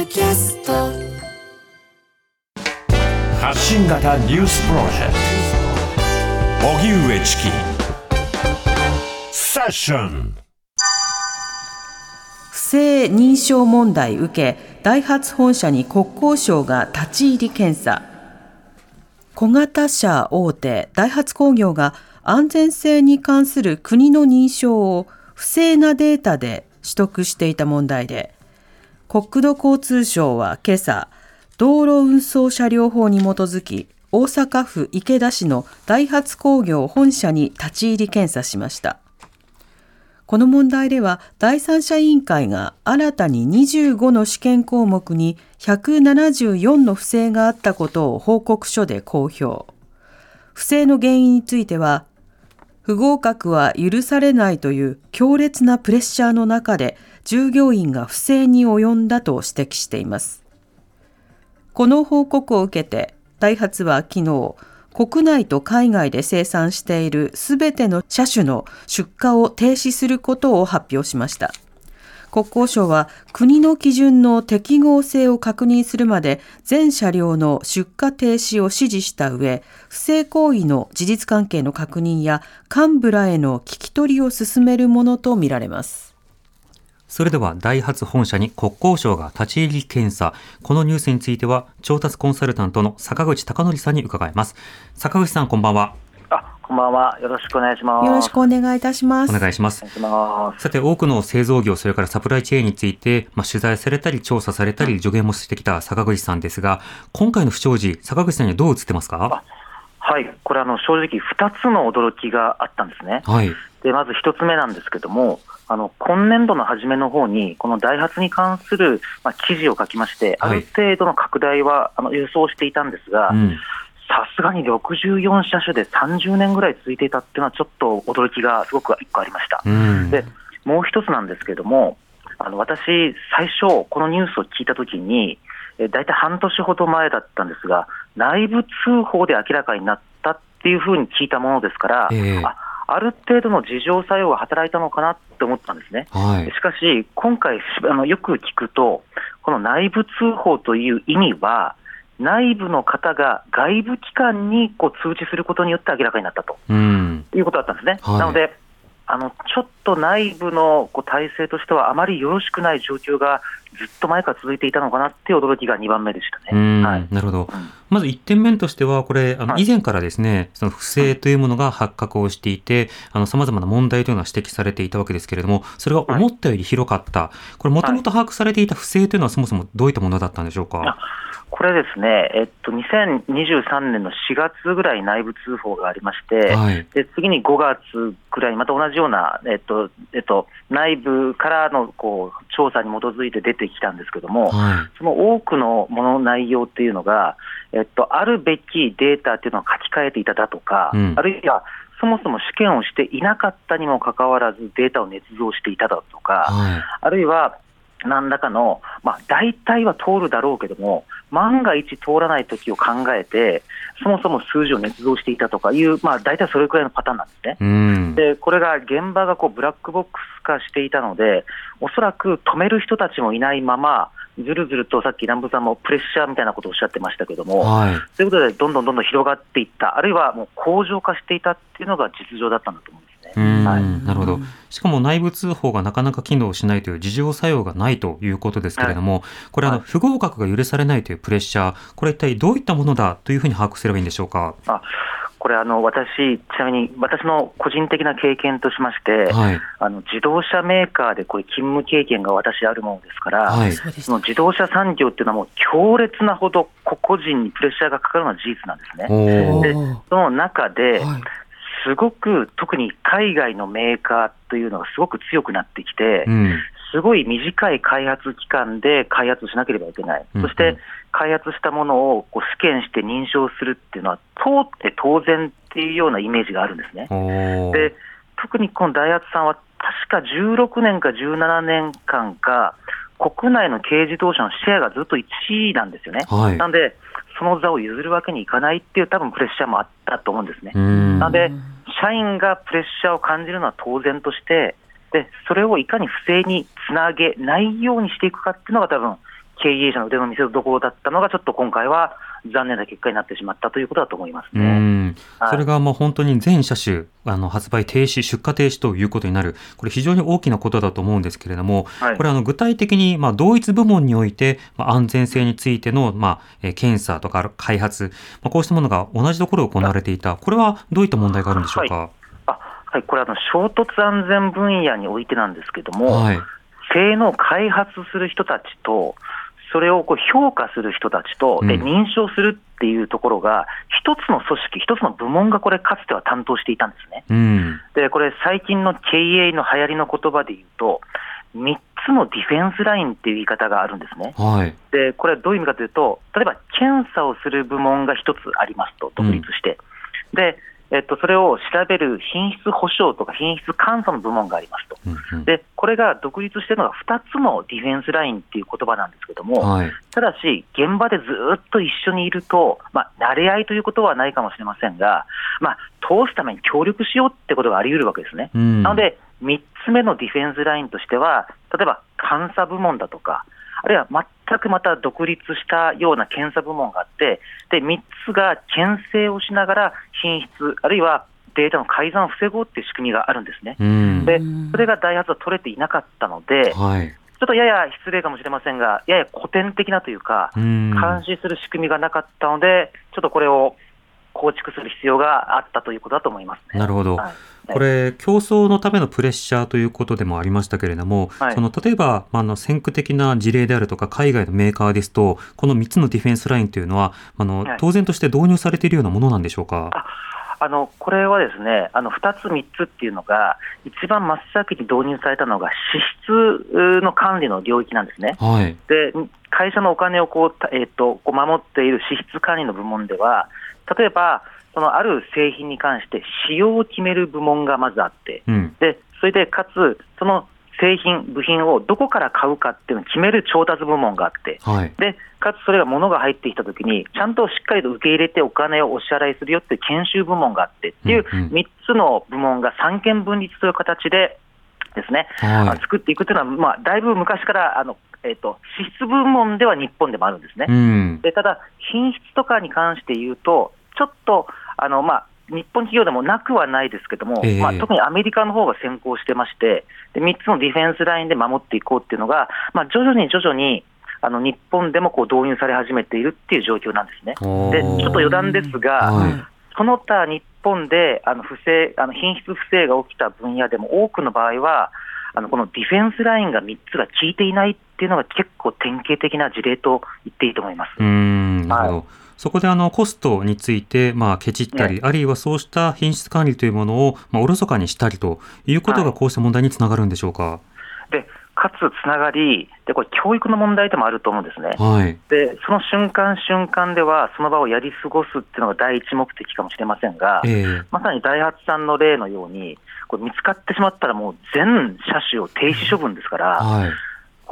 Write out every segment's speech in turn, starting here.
ドキャスト。発信型ニュースプロジェクト。荻上チキ。セッション。不正認証問題受けダイハツ本社に国交省が立ち入り検査。小型車大手ダイハツ工業が安全性に関する国の認証を不正なデータで取得していた問題で国土交通省は今朝道路運送車両法に基づき大阪府池田市のダイハツ工業本社に立ち入り検査しました。この問題では第三者委員会が新たに25の試験項目に174の不正があったことを報告書で公表。不正の原因については不合格は許されないという強烈なプレッシャーの中で従業員が不正に及んだと指摘しています。この報告を受けてダイハツは昨日国内と海外で生産しているすべての車種の出荷を停止することを発表しました。国交省は国の基準の適合性を確認するまで全車両の出荷停止を指示した上不正行為の事実関係の確認や幹部らへの聞き取りを進めるものとみられますそれでは、ダイハツ本社に国交省が立ち入り検査。このニュースについては、調達コンサルタントの坂口孝則さんに伺います。坂口さん、こんばんは。あ、こんばんは。よろしくお願いします。よろしくお願いいたしますお願いしますお。願いします。さて、多くの製造業、それからサプライチェーンについて、まあ、取材されたり、調査されたり、助言もしてきた坂口さんですが、今回の不祥事、坂口さんにはどう映ってますか？はい。これ、あの、正直、二つの驚きがあったんですね。はい。で、まず一つ目なんですけども、あの、今年度の初めの方に、このダイハツに関する、まあ、記事を書きまして、あはいる程度の拡大は、あの、予想していたんですが、うん。さすがに64車種で30年ぐらい続いていたっていうのは、ちょっと驚きがすごく一個ありました。うん。で、もう一つなんですけども、あの私、最初、このニュースを聞いたときに、え大体半年ほど前だったんですが、内部通報で明らかになったっていうふうに聞いたものですから、ええあある程度の自浄作用が働いたのかなって思ったんですね。はい。しかし、今回しあの、よく聞くと、この内部通報という意味は、内部の方が外部機関にこう通知することによって明らかになったと。うん。いうことだったんですね。はいなので、あのちょっと内部のこう体制としては、あまりよろしくない状況がずっと前から続いていたのかなっていう驚きが2番目でしたうん。ね。はいなるほど。うんまず1点目としては、これ、あの、はい。以前からですね、その不正というものが発覚をしていて、あの、様々な問題というのは指摘されていたわけですけれども、それが思ったより広かった。これ、もともと把握されていた不正というのはそもそもどういったものだったんでしょうか？これですね、えっと、2023年の4月ぐらい内部通報がありまして、はい。で次に5月ぐらいにまた同じような、えっとえっと、内部からのこう調査に基づいて出てきたんですけども、はその多くのものの内容っていうのが、えっと、あるべきデータっていうのを書き換えていただとか、うんあるいはそもそも試験をしていなかったにもかかわらずデータを捏造していただとい。か、はあるいは何らかの、まあ、大体は通るだろうけども、万が一通らない時を考えて、そもそも数字を捏造していたとかいう、まあ、大体それくらいのパターンなんですね。い。うん。で、これが現場がこうブラックボックス化していたので、おそらく止める人たちもいないまま、ずるずるとさっき南部さんもプレッシャーみたいなことをおっしゃってましたけども、はい。ということで、どんどんどんどん広がっていった、あるいはもう向上化していたっていうのが実情だったんだと思うんですうね。ん、はいなるほど。しかも内部通報がなかなか機能しないという事情作用がないということですけれども、これあの、はい不合格が許されないというプレッシャー、これ一体どういったものだというふうに把握すればいいんでしょうか？あこれあの、私、ちなみに私の個人的な経験としまして、はい。あの自動車メーカーでこれ勤務経験が私あるものですから、はい。その自動車産業っていうのはもう強烈なほど個々人にプレッシャーがかかるのは事実なんですね。でその中で、はいすごく特に海外のメーカーというのがすごく強くなってきて、うん。すごい短い開発期間で開発しなければいけない、うんそして開発したものをこう試験して認証するっていうのは、通って当然っていうようなイメージがあるんですね。で特にこのダイハツさんは、確か16年か17年間か、国内の軽自動車のシェアがずっと1位なんですよね。はい。なんで、その座を譲るわけにいかないっていう、多分プレッシャーもあったと思うんですね。うん。なので、社員がプレッシャーを感じるのは当然として、でそれをいかに不正につなげないようにしていくかっていうのが、多分経営者の腕の見せ所だったのが、ちょっと今回は残念な結果になってしまったということだと思いますうね。ん。はい。それがもう本当に全車種あの発売停止、出荷停止ということになる、これ非常に大きなことだと思うんですけれども、はい。これあの具体的にまあ同一部門において、まあ、安全性についてのまあえー検査とか開発、まあ、こうしたものが同じところで行われていた、これはどういった問題があるんでしょうか？あはい、これあの、衝突安全分野においてなんですけども、はい。性能を開発する人たちと、それをこう評価する人たちと、でうん認証するっていうところが、一つの組織、一つの部門がこれ、かつては担当していたんですね。うん。で、これ、最近の経営の流行りの言葉で言うと、3つのディフェンスラインっていう言い方があるんですね。はい。で、これはどういう意味かというと、例えば検査をする部門が一つありますと、独立して。で、えっと、それを調べる品質保証とか品質監査の部門がありますと。うんうんで、これが独立しているのが2つのディフェンスラインっていう言葉なんですけども、はい。ただし、現場でずっと一緒にいると、まあ、慣れ合いということはないかもしれませんが、まあ、通すために協力しようってことがあり得るわけですね。うん。なので、3つ目のディフェンスラインとしては、例えば監査部門だとか、あるいは全くまた独立したような検査部門があって、で3つが牽制をしながら品質、あるいはデータの改ざんを防ごうっていう仕組みがあるんですね。うん。でうんそれがダイハツは取れていなかったので、ちょはい。っとやや失礼かもしれませんが、やや古典的なというか、うん。監視する仕組みがなかったので、ちょっとこれを構築する必要があったということだと思いますね。なるほど。はいこれ、競争のためのプレッシャーということでもありましたけれども、はいその例えば、まああの先駆的な事例であるとか、海外のメーカーですと、この3つのディフェンスラインというのは、あのはい当然として導入されているようなものなんでしょうか？あのこれはですね、あの2つ、3つっていうのが、一番真っ先に導入されたのが、支出の管理の領域なんですね。はい。で、会社のお金をこう、たえっとこう守っている支出管理の部門では、例えば、そのある製品に関して使用を決める部門がまずあって、うん。でそれでかつ、その製品、部品をどこから買うかっていうのを決める調達部門があって、はい。でかつそれが物が入ってきたときに、ちゃんとしっかりと受け入れてお金をお支払いするよっていう研修部門があってっていううんうん3つの部門が三権分立という形でですね、はいあ作っていくっていうのは、まあ、だいぶ昔からあの、えっと支出部門では日本でもあるんですね。うん。でただ、品質とかに関して言うと、ちょっとあの、まあ、日本企業でもなくはないですけども、ええまあ、特にアメリカの方が先行してましてで、3つのディフェンスラインで守っていこうっていうのが、まあ、徐々に徐々にあの日本でもこう導入され始めているっていう状況なんですね。でちょっと余談ですが、はいその他日本であの不正あの品質不正が起きた分野でも多くの場合は、あのこのディフェンスラインが3つが効いていないっていうのが結構典型的な事例と言っていいと思います。うーん。はそこであのコストについて、まあ、ケチったり、あるいはそうした品質管理というものを、まあ、おろそかにしたりということが、はいこうした問題につながるんでしょうか？でかつつながりで、これ、教育の問題でもあると思うんですね。はい。で、その瞬間瞬間では、その場をやり過ごすっていうのが第一目的かもしれませんが、ええまさにダイハツさんの例のように、これ見つかってしまったら、もう全車種を停止処分ですから、はい。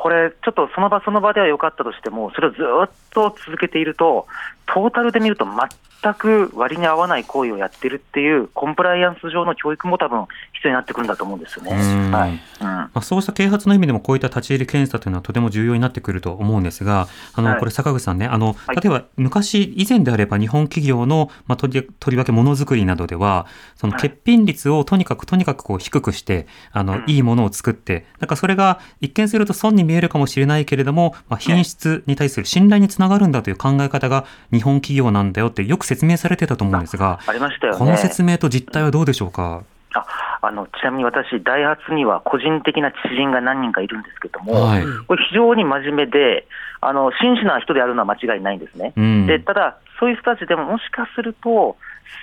これ、ちょっとその場その場では良かったとしても、それをずっと続けていると、トータルで見ると全く割に合わない行為をやってるっていう、コンプライアンス上の教育も多分必要になってくるんだと思うんですよね。うん。はい。うん。まあ、そうした啓発の意味でもこういった立ち入り検査というのはとても重要になってくると思うんですが、あの、はい。これ坂口さんね、あの、はい。例えば昔以前であれば日本企業の、まあ、とりとりわけものづくりなどでは、そのはい。欠品率をとにかくとにかくこう低くして、あの、うん。いいものを作って、なんかそれが一見すると損に見えるかもしれないけれども、まあ、品質に対する信頼につながるんだという考え方が日本企業なんだよってよく説明されてたと思うんですが、ありましたよね。この説明と実態はどうでしょうか？ああのちなみに私、ダイハツには個人的な知人が何人かいるんですけども、はい。これ、非常に真面目で、あの真摯な人であるのは間違いないんですね。うん。でただ、そういう人たちでももしかすると、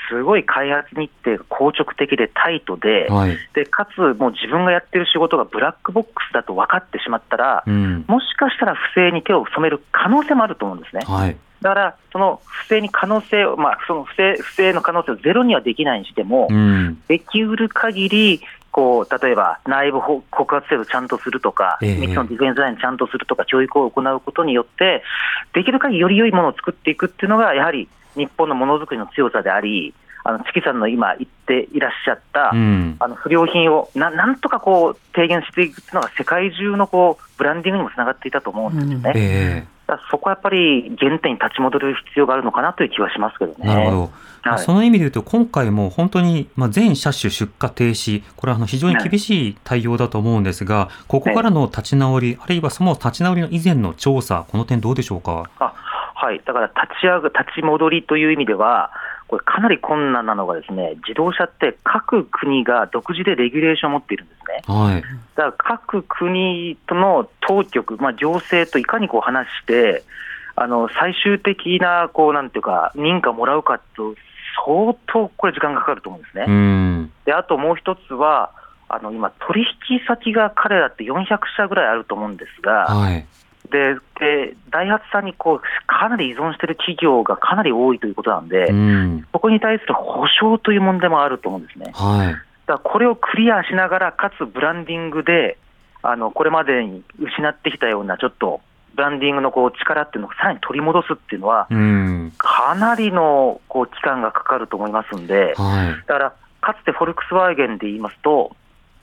すごい開発日程が硬直的でタイトで、はい。でかつ、もう自分がやってる仕事がブラックボックスだと分かってしまったら、うん。もしかしたら不正に手を染める可能性もあると思うんですね。はい。だから、その不正に可能性を、まあ、その不正不正の可能性をゼロにはできないにしても、うん。できうる限り、こう例えば内部ほ告発制度ちゃんとするとか、ええ3つのディフェンスラインちゃんとするとか、教育を行うことによって、できる限りより良いものを作っていくっていうのが、やはり日本のものづくりの強さであり、あのチキさんの今言っていらっしゃった、うん。あの不良品をななんとかこう低減していくっていうのが、世界中のこうブランディングにもつながっていたと思うんですよね。ええだからそこはやっぱり原点に立ち戻る必要があるのかなという気はしますけどね。なるほど。はいその意味で言うと、今回も本当に、まあ、全車種出荷停止、これはあの非常に厳しい対応だと思うんですが、ここからの立ち直り、あるいはその立ち直りの以前の調査、この点どうでしょうか？あはい、だから立ち上が立ち戻りという意味では、これ、かなり困難なのが、ですね自動車って各国が独自でレギュレーションを持っているんですね。はい。だから各国との当局、まあ、行政といかにこう話して、あの最終的なこうなんていうか、認可をもらうかと、相当これ、時間がかかると思うんですね。うん。であともう一つは、あの今、取引先が彼らって400社ぐらいあると思うんですが、はい。ででダイハツさんにこうかなり依存している企業がかなり多いということなんで、うん。そこに対する保証という問題もあると思うんですね。はい。だからこれをクリアしながら、かつブランディングで、あのこれまでに失ってきたような、ちょっとブランディングのこう力っていうのをさらに取り戻すっていうのは、うん。かなりのこう期間がかかると思いますんで、はい。だからかつてフォルクスワーゲンで言いますと、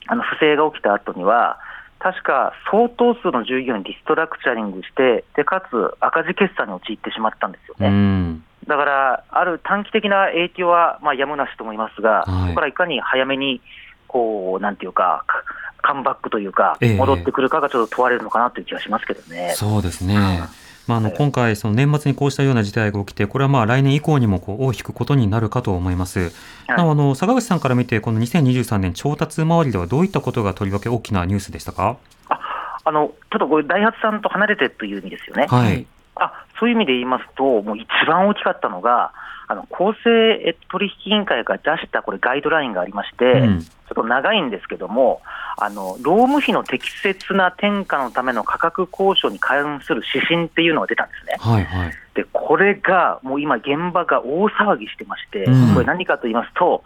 あの不正が起きた後には、確か相当数の従業員をリストラクチャリングして、でかつ赤字決算に陥ってしまったんですようね。ん。だから、ある短期的な影響はまあやむなしと思いますが、はいそこからいかに早めに、こう、なんていうか、かカムバックというかええ、戻ってくるかがちょっと問われるのかなという気がしますけどね。そうですね。まあ、あの今回、その年末にこうしたような事態が起きて、これはまあ来年以降にもこう尾を引くことになるかと思います。はいなおあの坂口さんから見て、この2023年調達周りではどういったことがとりわけ大きなニュースでしたか？あのちょっとこれ、ダイハツさんと離れてという意味ですよね。はい。あそういう意味で言いますと、もう一番大きかったのが、あの公正取引委員会が出したこれガイドラインがありまして、うんちょっと長いんですけども、あの労務費の適切な転嫁のための価格交渉に関する指針っていうのが出たんですね。はいはい。で、これがもう今、現場が大騒ぎしてまして、うんこれ何かと言いますと、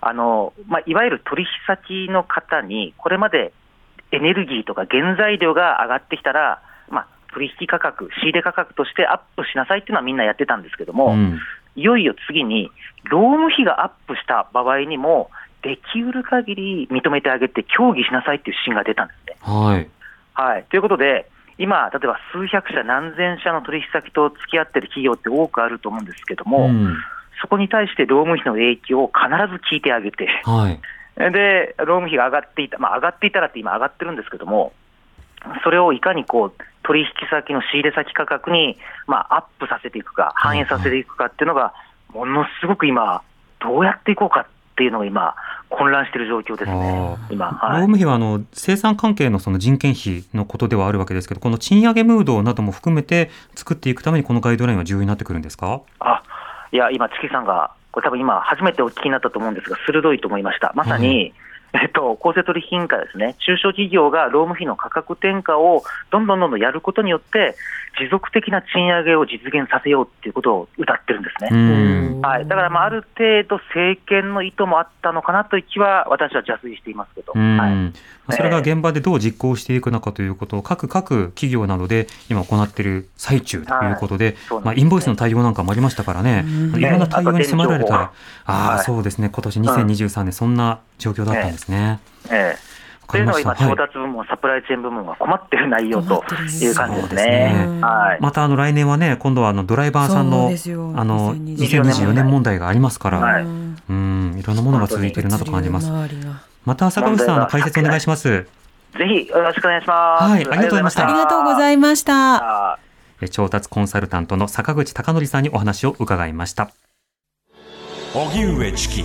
あのまあ、いわゆる取引先の方に、これまでエネルギーとか原材料が上がってきたら、まあ、取引価格、仕入れ価格としてアップしなさいっていうのはみんなやってたんですけども、うん。いよいよ次に、労務費がアップした場合にも、できうる限り認めてあげて、協議しなさいっていう指針が出たんですね。はい。はい、ということで、今、例えば数百社、何千社の取引先と付き合ってる企業って多くあると思うんですけども、うん。そこに対して労務費の影響を必ず聞いてあげて、はい。で、労務費が上がっていた、まあ、上がっていたらって今上がってるんですけども、それをいかにこう、取引先の仕入れ先価格に、まあ、アップさせていくか、反映させていくかっていうのが、ものすごく今、どうやっていこうかっていうのが今、混乱している状況ですねあ、今。労はい務費はあの生産関係のその人件費のことではあるわけですけど、この賃上げムードなども含めて作っていくためにこのガイドラインは重要になってくるんですか？あいや、今、チキさんが、これ多分今、初めてお聞きになったと思うんですが、鋭いと思いました。まさに、えっと、公正取引委員会ですね、中小企業が労務費の価格転嫁をどんどんどんどんやることによって、持続的な賃上げを実現させようっていうことを謳ってるんですうね。ん。はい、だから、まあ、ある程度、政権の意図もあったのかなという気は、私は邪推していますけど、うん。はい、まあそれが現場でどう実行していくのかということを各各企業などで今行っている最中ということで、まあ、そうなんですね。インボイスの対応なんかもありましたからね、いろんな対応に迫られたら、ああ、はいそうですね、今年2023年、そんな状況だったんですね。ええわかりました。というのが今、調はい達部門、サプライチェーン部門が困ってる内容という感じですそうですね。ねはいまたあの来年はね、今度はあのドライバーさんのあの2024 2024年問題がありますから、はいうん、いろんなものが続いているなと感じます。また坂口さんの解説お願いします。ぜひよろしくお願いします。はいありがとうございましたありがとうございました。調達コンサルタントの坂口孝則さんにお話を伺いました。荻上チキ